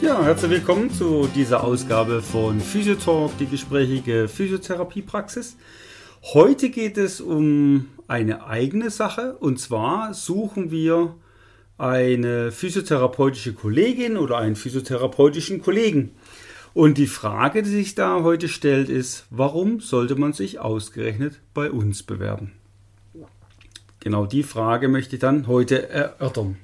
Ja, herzlich willkommen zu dieser Ausgabe von Physiotalk, die gesprächige Physiotherapiepraxis. Heute geht es um eine eigene Sache und zwar suchen wir eine physiotherapeutische Kollegin oder einen physiotherapeutischen Kollegen. Und die Frage, die sich da heute stellt, ist, warum sollte man sich ausgerechnet bei uns bewerben? Genau die Frage möchte ich dann heute erörtern.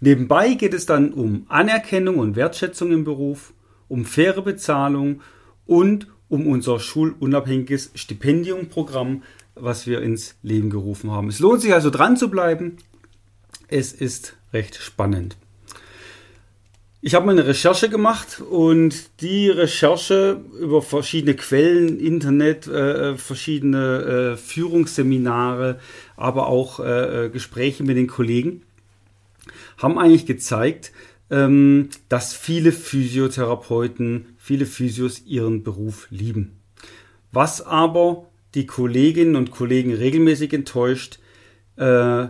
Nebenbei geht es dann um Anerkennung und Wertschätzung im Beruf, um faire Bezahlung und um unser schulunabhängiges Stipendiumprogramm, was wir ins Leben gerufen haben. Es lohnt sich also dran zu bleiben. Es ist recht spannend. Ich habe mal eine Recherche gemacht und die Recherche über verschiedene Quellen, Internet, äh, verschiedene äh, Führungsseminare, aber auch äh, Gespräche mit den Kollegen haben eigentlich gezeigt, ähm, dass viele Physiotherapeuten, viele Physios ihren Beruf lieben. Was aber die Kolleginnen und Kollegen regelmäßig enttäuscht, äh,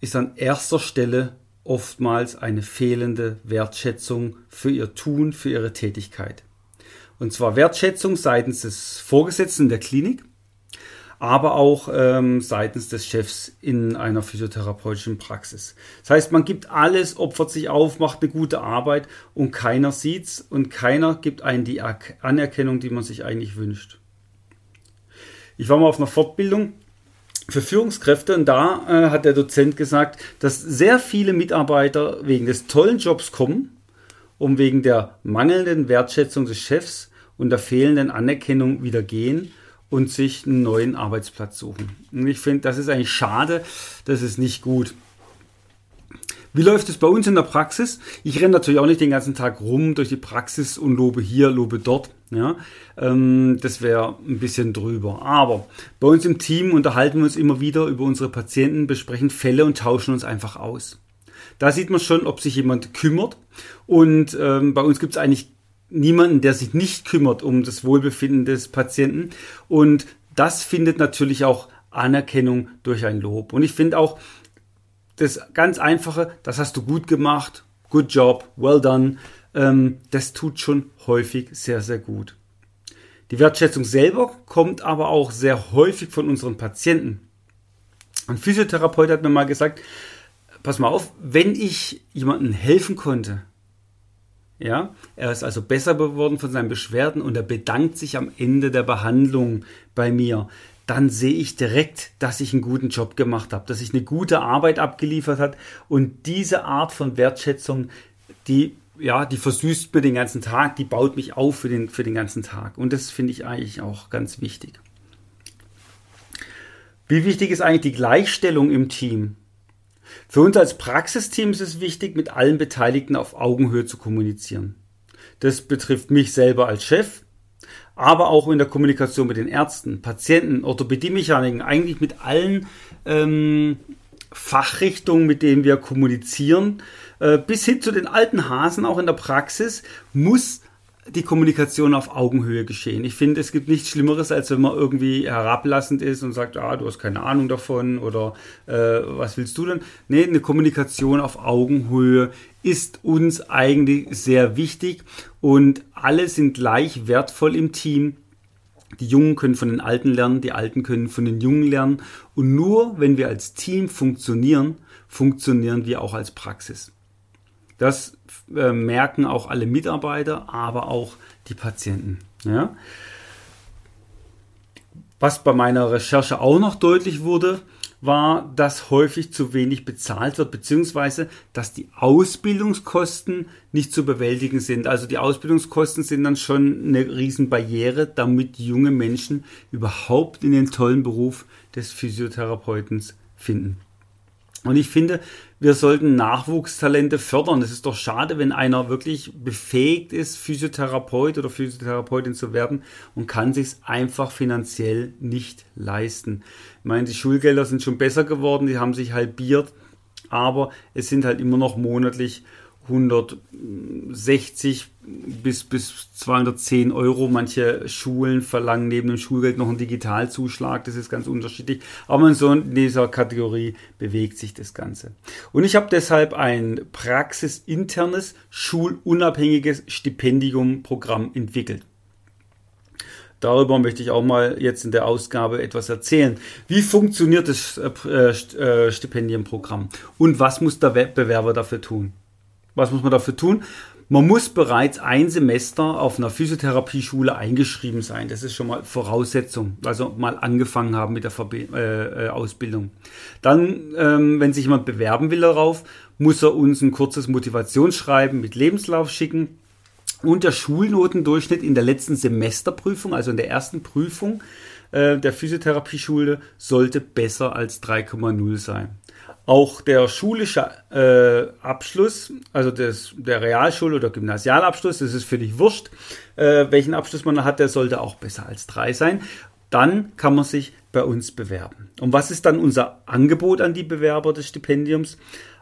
ist an erster Stelle oftmals eine fehlende Wertschätzung für ihr Tun, für ihre Tätigkeit. Und zwar Wertschätzung seitens des Vorgesetzten der Klinik, aber auch ähm, seitens des Chefs in einer physiotherapeutischen Praxis. Das heißt, man gibt alles, opfert sich auf, macht eine gute Arbeit und keiner sieht's und keiner gibt einen die Anerkennung, die man sich eigentlich wünscht. Ich war mal auf einer Fortbildung für Führungskräfte und da äh, hat der Dozent gesagt, dass sehr viele Mitarbeiter wegen des tollen Jobs kommen, um wegen der mangelnden Wertschätzung des Chefs und der fehlenden Anerkennung wieder gehen und sich einen neuen Arbeitsplatz suchen. Und ich finde, das ist eigentlich schade, das ist nicht gut. Wie läuft es bei uns in der Praxis? Ich renne natürlich auch nicht den ganzen Tag rum durch die Praxis und lobe hier, lobe dort. Ja, ähm, das wäre ein bisschen drüber. Aber bei uns im Team unterhalten wir uns immer wieder über unsere Patienten, besprechen Fälle und tauschen uns einfach aus. Da sieht man schon, ob sich jemand kümmert. Und ähm, bei uns gibt es eigentlich niemanden, der sich nicht kümmert um das Wohlbefinden des Patienten. Und das findet natürlich auch Anerkennung durch ein Lob. Und ich finde auch das ganz einfache, das hast du gut gemacht, good job, well done, ähm, das tut schon häufig sehr, sehr gut. Die Wertschätzung selber kommt aber auch sehr häufig von unseren Patienten. Ein Physiotherapeut hat mir mal gesagt, pass mal auf, wenn ich jemandem helfen konnte, ja, er ist also besser geworden von seinen Beschwerden und er bedankt sich am Ende der Behandlung bei mir. Dann sehe ich direkt, dass ich einen guten Job gemacht habe, dass ich eine gute Arbeit abgeliefert habe und diese Art von Wertschätzung, die ja, die versüßt mir den ganzen Tag, die baut mich auf für den, für den ganzen Tag. Und das finde ich eigentlich auch ganz wichtig. Wie wichtig ist eigentlich die Gleichstellung im Team? Für uns als Praxisteam ist es wichtig, mit allen Beteiligten auf Augenhöhe zu kommunizieren. Das betrifft mich selber als Chef, aber auch in der Kommunikation mit den Ärzten, Patienten, Orthopädie-Mechaniken, eigentlich mit allen ähm, Fachrichtungen, mit denen wir kommunizieren, äh, bis hin zu den alten Hasen auch in der Praxis, muss die Kommunikation auf Augenhöhe geschehen. Ich finde, es gibt nichts Schlimmeres, als wenn man irgendwie herablassend ist und sagt, ah, du hast keine Ahnung davon oder äh, was willst du denn? Nee, eine Kommunikation auf Augenhöhe ist uns eigentlich sehr wichtig und alle sind gleich wertvoll im Team. Die Jungen können von den Alten lernen, die Alten können von den Jungen lernen und nur wenn wir als Team funktionieren, funktionieren wir auch als Praxis. Das äh, merken auch alle Mitarbeiter, aber auch die Patienten. Ja? Was bei meiner Recherche auch noch deutlich wurde, war, dass häufig zu wenig bezahlt wird, beziehungsweise dass die Ausbildungskosten nicht zu bewältigen sind. Also die Ausbildungskosten sind dann schon eine Riesenbarriere, damit junge Menschen überhaupt in den tollen Beruf des Physiotherapeuten finden. Und ich finde, wir sollten Nachwuchstalente fördern. Es ist doch schade, wenn einer wirklich befähigt ist, Physiotherapeut oder Physiotherapeutin zu werden und kann sich einfach finanziell nicht leisten. Ich meine, die Schulgelder sind schon besser geworden, die haben sich halbiert, aber es sind halt immer noch monatlich 160 bis, bis 210 Euro. Manche Schulen verlangen neben dem Schulgeld noch einen Digitalzuschlag. Das ist ganz unterschiedlich. Aber in so dieser Kategorie bewegt sich das Ganze. Und ich habe deshalb ein praxisinternes, schulunabhängiges Stipendiumprogramm entwickelt. Darüber möchte ich auch mal jetzt in der Ausgabe etwas erzählen. Wie funktioniert das äh, äh, Stipendienprogramm und was muss der Wettbewerber dafür tun? Was muss man dafür tun? Man muss bereits ein Semester auf einer Physiotherapieschule eingeschrieben sein. Das ist schon mal Voraussetzung. Also mal angefangen haben mit der Verbe äh, äh, Ausbildung. Dann, ähm, wenn sich jemand bewerben will darauf, muss er uns ein kurzes Motivationsschreiben mit Lebenslauf schicken. Und der Schulnotendurchschnitt in der letzten Semesterprüfung, also in der ersten Prüfung äh, der Physiotherapieschule, sollte besser als 3,0 sein. Auch der schulische äh, Abschluss, also des, der Realschul- oder Gymnasialabschluss, das ist völlig wurscht, äh, welchen Abschluss man hat, der sollte auch besser als drei sein. Dann kann man sich bei uns bewerben. Und was ist dann unser Angebot an die Bewerber des Stipendiums?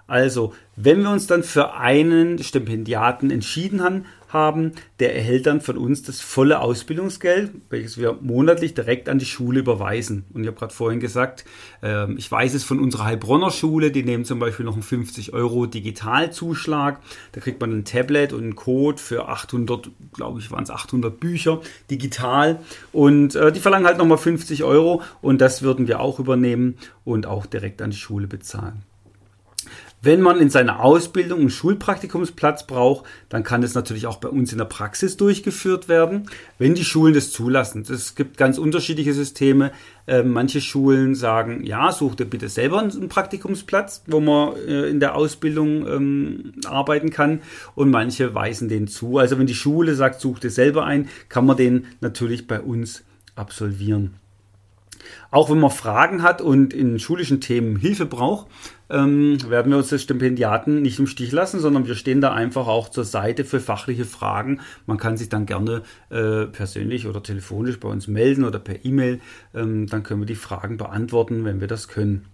Also, wenn wir uns dann für einen Stipendiaten entschieden haben, haben, der erhält dann von uns das volle Ausbildungsgeld, welches wir monatlich direkt an die Schule überweisen. Und ich habe gerade vorhin gesagt, äh, ich weiß es von unserer Heilbronner Schule, die nehmen zum Beispiel noch einen 50 Euro Digitalzuschlag. Da kriegt man ein Tablet und einen Code für 800, glaube ich, waren es 800 Bücher digital. Und äh, die verlangen halt nochmal 50 Euro und das würden wir auch übernehmen und auch direkt an die Schule bezahlen. Wenn man in seiner Ausbildung einen Schulpraktikumsplatz braucht, dann kann es natürlich auch bei uns in der Praxis durchgeführt werden, wenn die Schulen das zulassen. Es gibt ganz unterschiedliche Systeme. Ähm, manche Schulen sagen, ja, such dir bitte selber einen Praktikumsplatz, wo man äh, in der Ausbildung ähm, arbeiten kann. Und manche weisen den zu. Also wenn die Schule sagt, such dir selber ein, kann man den natürlich bei uns absolvieren. Auch wenn man Fragen hat und in schulischen Themen Hilfe braucht, ähm, werden wir uns als Stipendiaten nicht im Stich lassen, sondern wir stehen da einfach auch zur Seite für fachliche Fragen. Man kann sich dann gerne äh, persönlich oder telefonisch bei uns melden oder per E-Mail. Ähm, dann können wir die Fragen beantworten, wenn wir das können.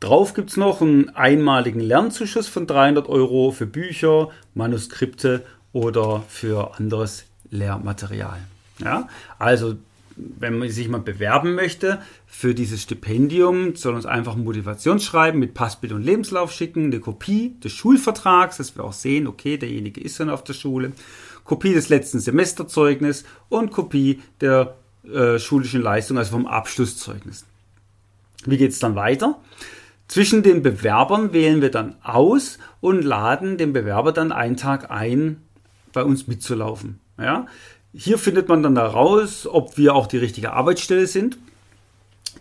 Drauf gibt es noch einen einmaligen Lernzuschuss von 300 Euro für Bücher, Manuskripte oder für anderes Lehrmaterial. Ja, also wenn man sich mal bewerben möchte für dieses Stipendium, soll uns einfach ein Motivationsschreiben mit Passbild und Lebenslauf schicken, eine Kopie des Schulvertrags, dass wir auch sehen, okay, derjenige ist dann auf der Schule, Kopie des letzten Semesterzeugnis und Kopie der äh, schulischen Leistung, also vom Abschlusszeugnis. Wie geht es dann weiter? Zwischen den Bewerbern wählen wir dann aus und laden den Bewerber dann einen Tag ein, bei uns mitzulaufen. Ja? Hier findet man dann heraus, ob wir auch die richtige Arbeitsstelle sind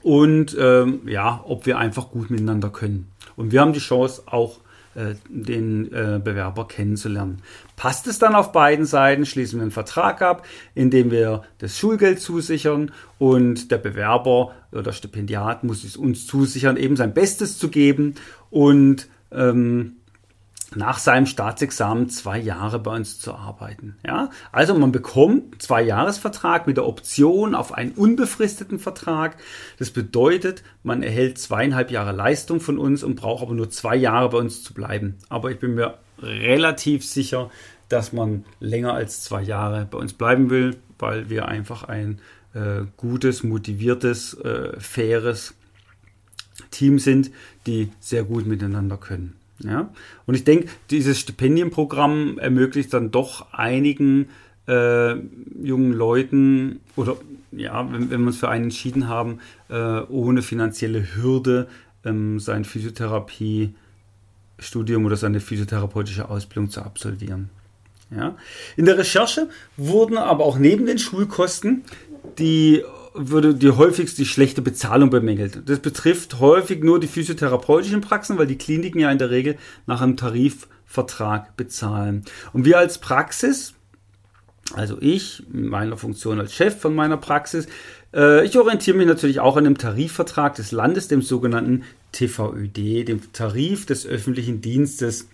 und ähm, ja, ob wir einfach gut miteinander können. Und wir haben die Chance auch äh, den äh, Bewerber kennenzulernen. Passt es dann auf beiden Seiten, schließen wir einen Vertrag ab, in dem wir das Schulgeld zusichern und der Bewerber oder Stipendiat muss es uns zusichern, eben sein Bestes zu geben und ähm, nach seinem Staatsexamen zwei Jahre bei uns zu arbeiten. Ja? Also man bekommt zwei Jahresvertrag mit der Option auf einen unbefristeten Vertrag. Das bedeutet, man erhält zweieinhalb Jahre Leistung von uns und braucht aber nur zwei Jahre bei uns zu bleiben. Aber ich bin mir relativ sicher, dass man länger als zwei Jahre bei uns bleiben will, weil wir einfach ein äh, gutes, motiviertes, äh, faires Team sind, die sehr gut miteinander können. Ja? Und ich denke, dieses Stipendienprogramm ermöglicht dann doch einigen äh, jungen Leuten oder ja, wenn, wenn wir uns für einen entschieden haben, äh, ohne finanzielle Hürde ähm, sein Physiotherapiestudium oder seine physiotherapeutische Ausbildung zu absolvieren. Ja? In der Recherche wurden aber auch neben den Schulkosten die würde die häufigst die schlechte Bezahlung bemängelt. Das betrifft häufig nur die physiotherapeutischen Praxen, weil die Kliniken ja in der Regel nach einem Tarifvertrag bezahlen. Und wir als Praxis Also ich, in meiner Funktion als Chef von meiner Praxis, äh, ich orientiere mich natürlich auch an dem Tarifvertrag des Landes, dem sogenannten TVÖD, dem Tarif des öffentlichen Dienstes.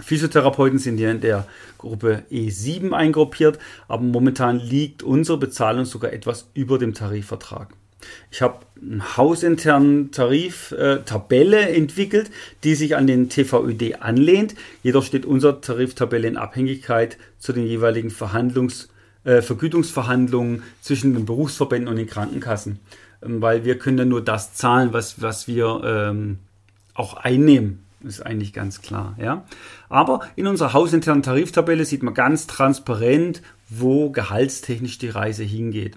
Physiotherapeuten sind hier in der Gruppe E7 eingruppiert, aber momentan liegt unsere Bezahlung sogar etwas über dem Tarifvertrag. Ich habe eine hausinterne Tariftabelle äh, entwickelt, die sich an den TVÖD anlehnt. Jedoch steht unsere Tariftabelle in Abhängigkeit zu den jeweiligen Verhandlungs- äh, Vergütungsverhandlungen zwischen den Berufsverbänden und den Krankenkassen, ähm, weil wir können ja nur das zahlen, was, was wir ähm, auch einnehmen. Ist eigentlich ganz klar, ja. Aber in unserer hausinternen Tariftabelle sieht man ganz transparent, wo gehaltstechnisch die Reise hingeht.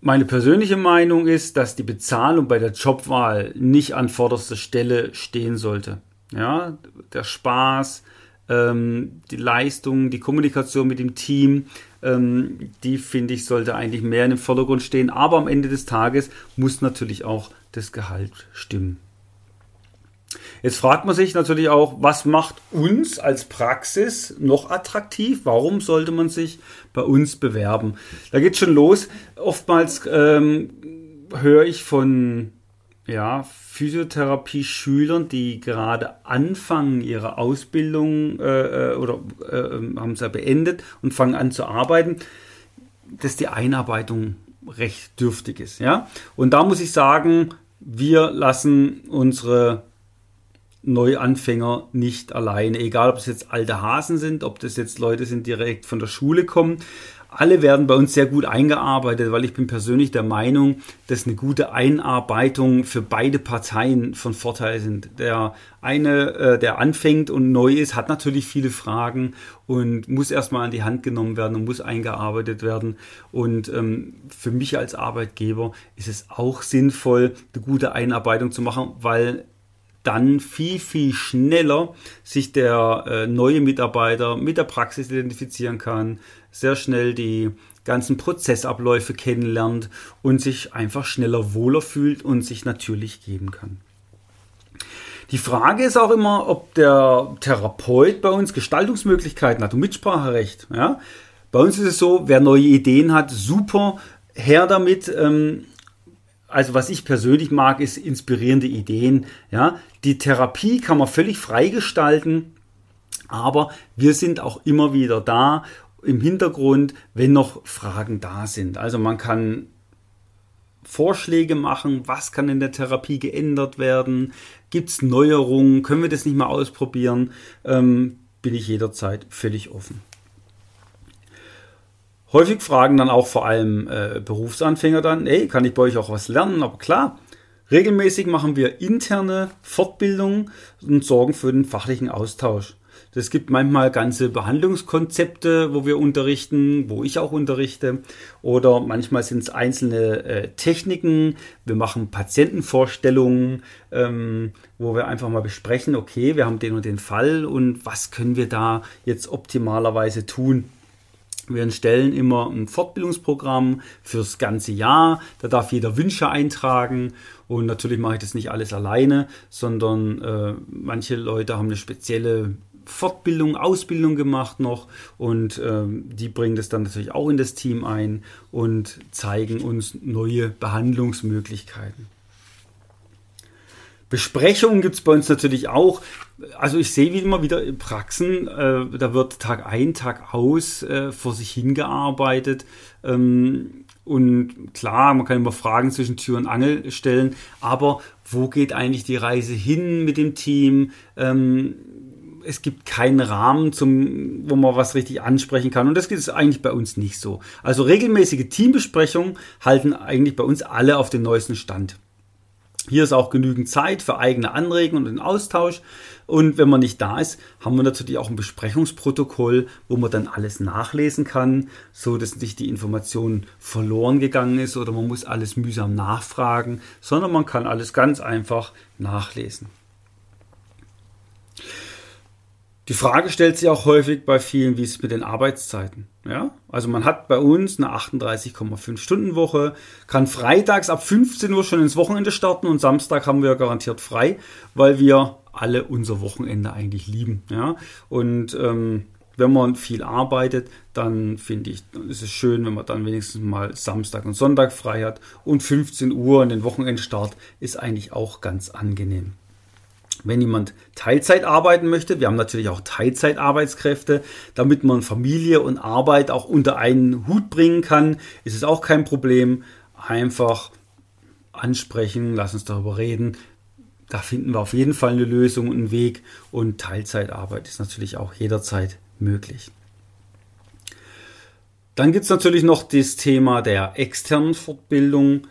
Meine persönliche Meinung ist, dass die Bezahlung bei der Jobwahl nicht an vorderster Stelle stehen sollte. Ja, der Spaß, ähm, die Leistung, die Kommunikation mit dem Team, ähm, die finde ich sollte eigentlich mehr in im Vordergrund stehen. Aber am Ende des Tages muss natürlich auch das Gehalt stimmen. Jetzt fragt man sich natürlich auch, was macht uns als Praxis noch attraktiv? Warum sollte man sich bei uns bewerben? Da geht schon los. Oftmals ähm, höre ich von ja, Physiotherapie-Schülern, die gerade anfangen ihre Ausbildung äh, äh oder äh, haben sie beendet und fangen an zu arbeiten, dass die Einarbeitung recht dürftig ist. Ja? Und da muss ich sagen, wir lassen unsere Neuanfänger nicht alleine. Egal, ob es jetzt alte Hasen sind, ob das jetzt Leute sind, die direkt von der Schule kommen. Alle werden bei uns sehr gut eingearbeitet, weil ich bin persönlich der Meinung, dass eine gute Einarbeitung für beide Parteien von Vorteil sind. Der eine, äh, der anfängt und neu ist, hat natürlich viele Fragen und muss erstmal an die Hand genommen werden und muss eingearbeitet werden. Und ähm, für mich als Arbeitgeber ist es auch sinnvoll, eine gute Einarbeitung zu machen, weil dann viel, viel schneller sich der äh, neue Mitarbeiter mit der Praxis identifizieren kann, sehr schnell die ganzen Prozessabläufe kennenlernt und sich einfach schneller wohler fühlt und sich natürlich geben kann. Die Frage ist auch immer, ob der Therapeut bei uns Gestaltungsmöglichkeiten hat und Mitspracherecht. Ja? Bei uns ist es so, wer neue Ideen hat, super, her damit. Ähm, also was ich persönlich mag, ist inspirierende Ideen. Ja, die Therapie kann man völlig freigestalten, aber wir sind auch immer wieder da im Hintergrund, wenn noch Fragen da sind. Also man kann Vorschläge machen, was kann in der Therapie geändert werden, gibt es Neuerungen, können wir das nicht mal ausprobieren, ähm, bin ich jederzeit völlig offen. Häufig fragen dann auch vor allem äh, Berufsanfänger dann, hey, kann ich bei euch auch was lernen? Aber klar, regelmäßig machen wir interne Fortbildungen und sorgen für den fachlichen Austausch. Es gibt manchmal ganze Behandlungskonzepte, wo wir unterrichten, wo ich auch unterrichte. Oder manchmal sind es einzelne äh, Techniken. Wir machen Patientenvorstellungen, ähm, wo wir einfach mal besprechen, okay, wir haben den und den Fall und was können wir da jetzt optimalerweise tun. Wir stellen immer ein Fortbildungsprogramm fürs ganze Jahr. Da darf jeder Wünsche eintragen. Und natürlich mache ich das nicht alles alleine, sondern äh, manche Leute haben eine spezielle Fortbildung, Ausbildung gemacht noch und ähm, die bringen das dann natürlich auch in das Team ein und zeigen uns neue Behandlungsmöglichkeiten. Besprechungen gibt es bei uns natürlich auch. Also ich sehe wie immer wieder Praxen, äh, da wird Tag ein, Tag aus äh, vor sich hingearbeitet. Ähm, und klar, man kann immer Fragen zwischen Tür und Angel stellen, aber wo geht eigentlich die Reise hin mit dem Team? Ähm, es gibt keinen Rahmen, zum, wo man was richtig ansprechen kann. Und das es eigentlich bei uns nicht so. Also regelmäßige Teambesprechungen halten eigentlich bei uns alle auf den neuesten Stand. Hier ist auch genügend Zeit für eigene Anregungen und den Austausch. Und wenn man nicht da ist, haben wir natürlich auch ein Besprechungsprotokoll, wo man dann alles nachlesen kann, so dass nicht die Information verloren gegangen ist oder man muss alles mühsam nachfragen, sondern man kann alles ganz einfach nachlesen. Die Frage stellt sich auch häufig bei vielen, wie es mit den Arbeitszeiten. Ja, also man hat bei uns eine 38,5 Stunden Woche, kann freitags ab 15 Uhr schon ins Wochenende starten und Samstag haben wir garantiert frei, weil wir alle unser Wochenende eigentlich lieben. Ja, und ähm, wenn man viel arbeitet, dann finde ich, ist es schön, wenn man dann wenigstens mal Samstag und Sonntag frei hat. Und 15 Uhr in den Wochenendstart ist eigentlich auch ganz angenehm. Wenn jemand Teilzeit arbeiten möchte, wir haben natürlich auch Teilzeitarbeitskräfte, damit man Familie und Arbeit auch unter einen Hut bringen kann, ist es auch kein Problem. Einfach ansprechen, lass uns darüber reden. Da finden wir auf jeden Fall eine Lösung und einen Weg. Und Teilzeitarbeit ist natürlich auch jederzeit möglich. Dann gibt es natürlich noch das Thema der externen Fortbildung.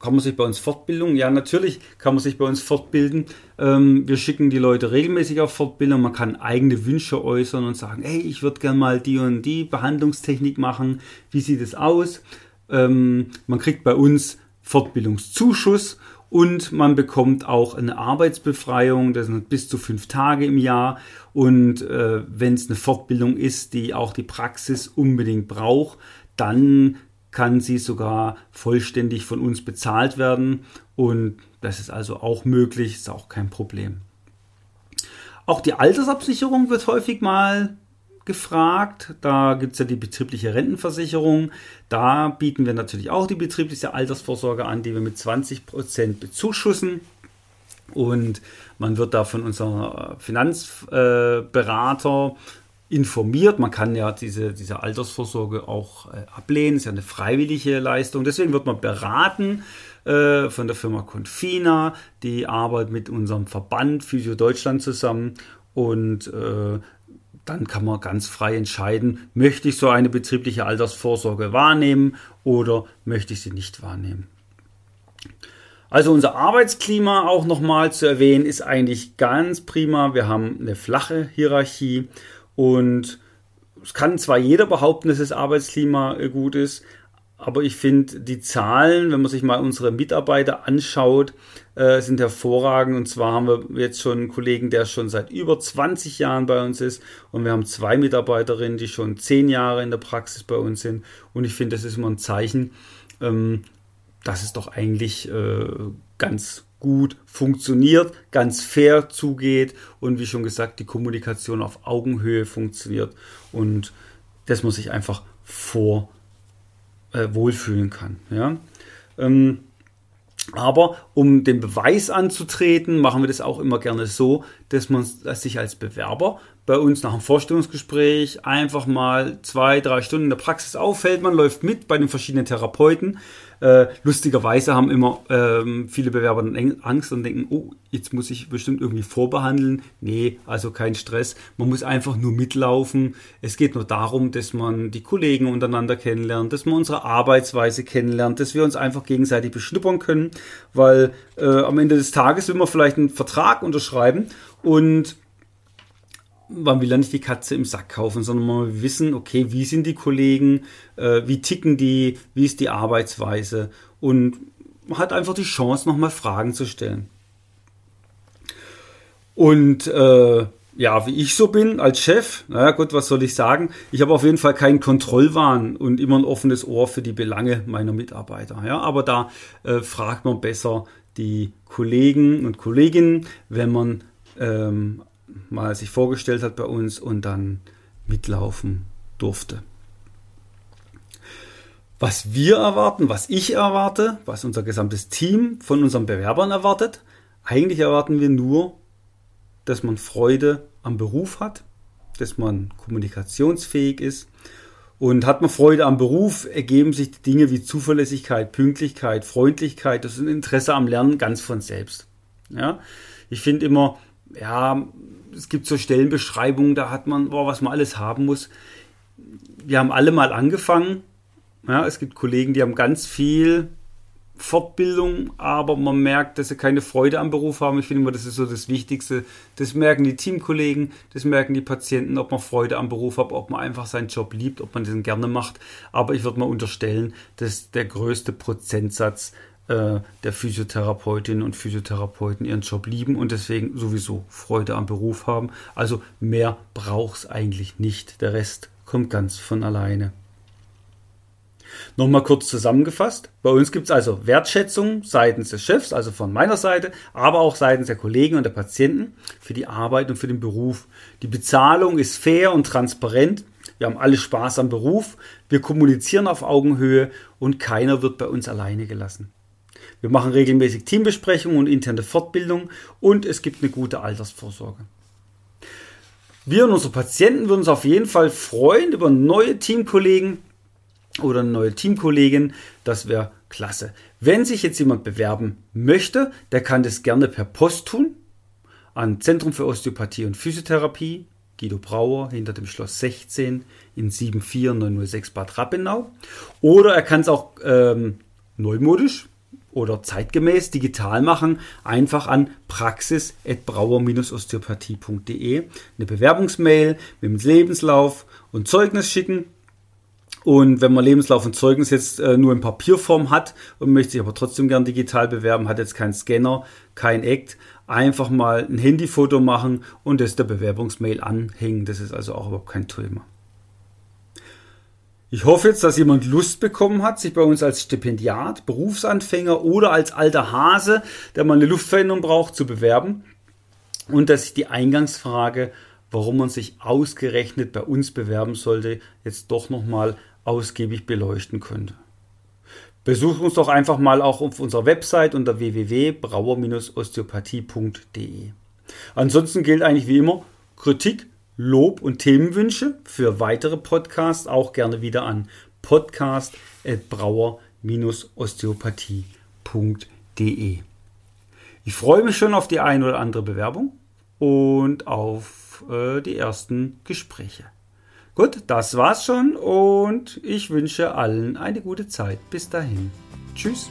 Kann man sich bei uns fortbilden? Ja, natürlich kann man sich bei uns fortbilden. Ähm, wir schicken die Leute regelmäßig auf Fortbildung. Man kann eigene Wünsche äußern und sagen, hey, ich würde gerne mal die und die Behandlungstechnik machen. Wie sieht es aus? Ähm, man kriegt bei uns Fortbildungszuschuss und man bekommt auch eine Arbeitsbefreiung, das sind bis zu fünf Tage im Jahr. Und äh, wenn es eine Fortbildung ist, die auch die Praxis unbedingt braucht, dann kann sie sogar vollständig von uns bezahlt werden. Und das ist also auch möglich, ist auch kein Problem. Auch die Altersabsicherung wird häufig mal gefragt. Da gibt es ja die betriebliche Rentenversicherung. Da bieten wir natürlich auch die betriebliche Altersvorsorge an, die wir mit 20 Prozent bezuschussen. Und man wird da von unserem Finanzberater informiert. Man kann ja diese, diese Altersvorsorge auch äh, ablehnen. Ist ja eine freiwillige Leistung. Deswegen wird man beraten äh, von der Firma Confina. Die arbeitet mit unserem Verband Physio Deutschland zusammen und äh, dann kann man ganz frei entscheiden, möchte ich so eine betriebliche Altersvorsorge wahrnehmen oder möchte ich sie nicht wahrnehmen. Also unser Arbeitsklima auch nochmal zu erwähnen, ist eigentlich ganz prima. Wir haben eine flache Hierarchie und es kann zwar jeder behaupten, dass das Arbeitsklima gut ist, aber ich finde, die Zahlen, wenn man sich mal unsere Mitarbeiter anschaut, äh, sind hervorragend. Und zwar haben wir jetzt schon einen Kollegen, der schon seit über 20 Jahren bei uns ist. Und wir haben zwei Mitarbeiterinnen, die schon 10 Jahre in der Praxis bei uns sind. Und ich finde, das ist immer ein Zeichen, ähm, dass es doch eigentlich äh, ganz gut funktioniert, ganz fair zugeht und wie schon gesagt, die Kommunikation auf Augenhöhe funktioniert und dass man sich einfach vor äh, wohlfühlen kann. Ja? Ähm, aber um den Beweis anzutreten, machen wir das auch immer gerne so, dass man sich als Bewerber bei uns nach einem Vorstellungsgespräch einfach mal zwei, drei Stunden in der Praxis auffällt. Man läuft mit bei den verschiedenen Therapeuten. Äh, lustigerweise haben immer ähm, viele Bewerber dann Angst und denken, oh, jetzt muss ich bestimmt irgendwie vorbehandeln. Nee, also kein Stress. Man muss einfach nur mitlaufen. Es geht nur darum, dass man die Kollegen untereinander kennenlernt, dass man unsere Arbeitsweise kennenlernt, dass wir uns einfach gegenseitig beschnuppern können, weil äh, am Ende des Tages will man vielleicht einen Vertrag unterschreiben und man will ja nicht die Katze im Sack kaufen, sondern man will wissen, okay, wie sind die Kollegen, äh, wie ticken die, wie ist die Arbeitsweise und man hat einfach die Chance, nochmal Fragen zu stellen. Und äh, ja, wie ich so bin als Chef, naja gut, was soll ich sagen? Ich habe auf jeden Fall keinen Kontrollwahn und immer ein offenes Ohr für die Belange meiner Mitarbeiter. Ja, aber da äh, fragt man besser die Kollegen und Kolleginnen, wenn man ähm, mal sich vorgestellt hat bei uns und dann mitlaufen durfte. Was wir erwarten, was ich erwarte, was unser gesamtes Team von unseren Bewerbern erwartet, eigentlich erwarten wir nur, dass man Freude am Beruf hat, dass man kommunikationsfähig ist. Und hat man Freude am Beruf, ergeben sich Dinge wie Zuverlässigkeit, Pünktlichkeit, Freundlichkeit, das ist ein Interesse am Lernen ganz von selbst. Ja? Ich finde immer, ja, es gibt so Stellenbeschreibungen, da hat man, boah, was man alles haben muss. Wir haben alle mal angefangen. Ja, es gibt Kollegen, die haben ganz viel Fortbildung, aber man merkt, dass sie keine Freude am Beruf haben. Ich finde immer, das ist so das Wichtigste. Das merken die Teamkollegen, das merken die Patienten, ob man Freude am Beruf hat, ob man einfach seinen Job liebt, ob man den gerne macht. Aber ich würde mal unterstellen, dass der größte Prozentsatz äh, der Physiotherapeutinnen und Physiotherapeuten ihren Job lieben und deswegen sowieso Freude am Beruf haben. Also mehr braucht es eigentlich nicht. Der Rest kommt ganz von alleine. Nochmal kurz zusammengefasst. Bei uns gibt es also Wertschätzung seitens des Chefs, also von meiner Seite, aber auch seitens der Kollegen und der Patienten für die Arbeit und für den Beruf. Die Bezahlung ist fair und transparent. Wir haben alle Spaß am Beruf. Wir kommunizieren auf Augenhöhe und keiner wird bei uns alleine gelassen. Wir machen regelmäßig Teambesprechungen und interne Fortbildung und es gibt eine gute Altersvorsorge. Wir und unsere Patienten würden uns auf jeden Fall freuen über neue Teamkollegen oder neue Teamkollegin. Das wäre klasse. Wenn sich jetzt jemand bewerben möchte, der kann das gerne per Post tun an Zentrum für Osteopathie und Physiotherapie, Guido Brauer hinter dem Schloss 16 in 74906 Bad Rappenau. Oder er kann es auch ähm, neumodisch oder zeitgemäß digital machen, einfach an praxis.brauer-osteopathie.de eine Bewerbungsmail mit dem Lebenslauf und Zeugnis schicken. Und wenn man Lebenslauf und Zeugnis jetzt äh, nur in Papierform hat und möchte sich aber trotzdem gern digital bewerben, hat jetzt keinen Scanner, kein Act, einfach mal ein Handyfoto machen und das der Bewerbungsmail anhängen. Das ist also auch überhaupt kein Thema. Ich hoffe jetzt, dass jemand Lust bekommen hat, sich bei uns als Stipendiat, Berufsanfänger oder als alter Hase, der mal eine Luftveränderung braucht, zu bewerben. Und dass ich die Eingangsfrage, warum man sich ausgerechnet bei uns bewerben sollte, jetzt doch nochmal ausgiebig beleuchten könnte. Besucht uns doch einfach mal auch auf unserer Website unter www.brauer-osteopathie.de. Ansonsten gilt eigentlich wie immer Kritik, Lob und Themenwünsche für weitere Podcasts auch gerne wieder an podcast.brauer-osteopathie.de. Ich freue mich schon auf die ein oder andere Bewerbung und auf äh, die ersten Gespräche. Gut, das war's schon und ich wünsche allen eine gute Zeit. Bis dahin. Tschüss.